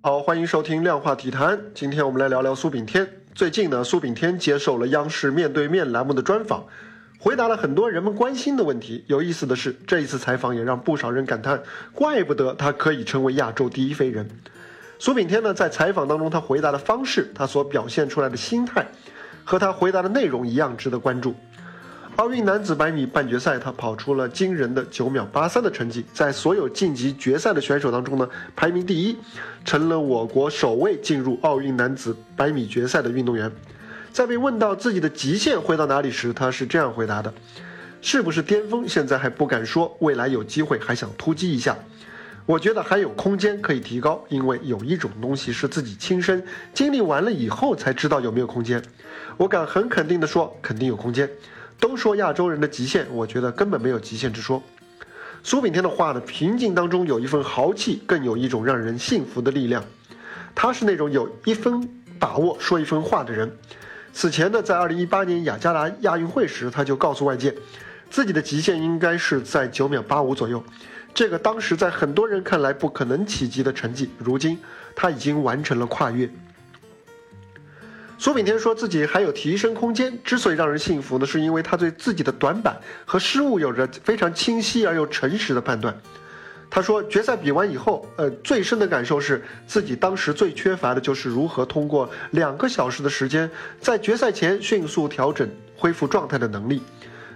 好，欢迎收听量化体坛。今天我们来聊聊苏炳添。最近呢，苏炳添接受了央视面对面栏目的专访，回答了很多人们关心的问题。有意思的是，这一次采访也让不少人感叹，怪不得他可以成为亚洲第一飞人。苏炳添呢，在采访当中，他回答的方式，他所表现出来的心态，和他回答的内容一样值得关注。奥运男子百米半决赛，他跑出了惊人的九秒八三的成绩，在所有晋级决赛的选手当中呢，排名第一，成了我国首位进入奥运男子百米决赛的运动员。在被问到自己的极限会到哪里时，他是这样回答的：“是不是巅峰？现在还不敢说，未来有机会还想突击一下。我觉得还有空间可以提高，因为有一种东西是自己亲身经历完了以后才知道有没有空间。我敢很肯定的说，肯定有空间。”都说亚洲人的极限，我觉得根本没有极限之说。苏炳添的话呢，平静当中有一份豪气，更有一种让人信服的力量。他是那种有一分把握说一分话的人。此前呢，在二零一八年雅加达亚运会时，他就告诉外界，自己的极限应该是在九秒八五左右。这个当时在很多人看来不可能企及的成绩，如今他已经完成了跨越。苏炳添说自己还有提升空间，之所以让人信服呢，是因为他对自己的短板和失误有着非常清晰而又诚实的判断。他说，决赛比完以后，呃，最深的感受是自己当时最缺乏的就是如何通过两个小时的时间，在决赛前迅速调整恢复状态的能力。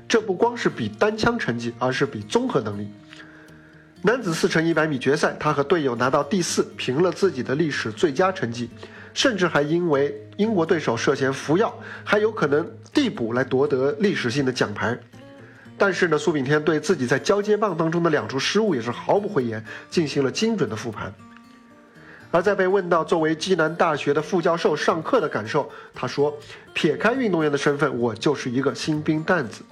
这不光是比单枪成绩，而是比综合能力。男子四乘一百米决赛，他和队友拿到第四，平了自己的历史最佳成绩。甚至还因为英国对手涉嫌服药，还有可能递补来夺得历史性的奖牌。但是呢，苏炳添对自己在交接棒当中的两处失误也是毫不讳言，进行了精准的复盘。而在被问到作为暨南大学的副教授上课的感受，他说：“撇开运动员的身份，我就是一个新兵蛋子。”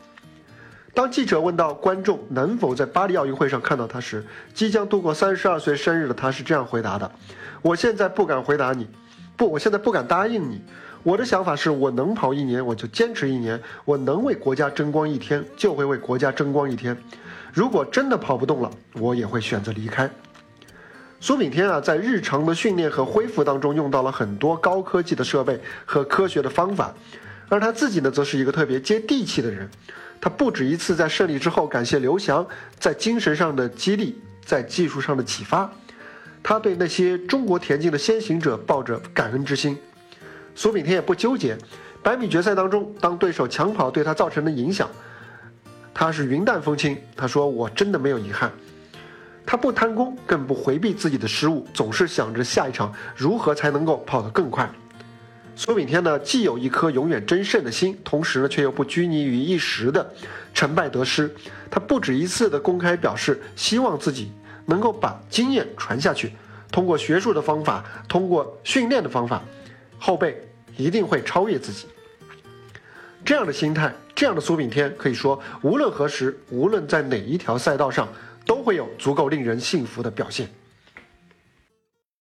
当记者问到观众能否在巴黎奥运会上看到他时，即将度过三十二岁生日的他是这样回答的：“我现在不敢回答你。”不，我现在不敢答应你。我的想法是，我能跑一年，我就坚持一年；我能为国家争光一天，就会为国家争光一天。如果真的跑不动了，我也会选择离开。苏炳添啊，在日常的训练和恢复当中，用到了很多高科技的设备和科学的方法，而他自己呢，则是一个特别接地气的人。他不止一次在胜利之后感谢刘翔在精神上的激励，在技术上的启发。他对那些中国田径的先行者抱着感恩之心。苏炳添也不纠结，百米决赛当中，当对手抢跑对他造成的影响，他是云淡风轻。他说：“我真的没有遗憾。”他不贪功，更不回避自己的失误，总是想着下一场如何才能够跑得更快。苏炳添呢，既有一颗永远争胜的心，同时呢，却又不拘泥于一时的成败得失。他不止一次的公开表示，希望自己。能够把经验传下去，通过学术的方法，通过训练的方法，后辈一定会超越自己。这样的心态，这样的苏炳添，可以说无论何时，无论在哪一条赛道上，都会有足够令人信服的表现。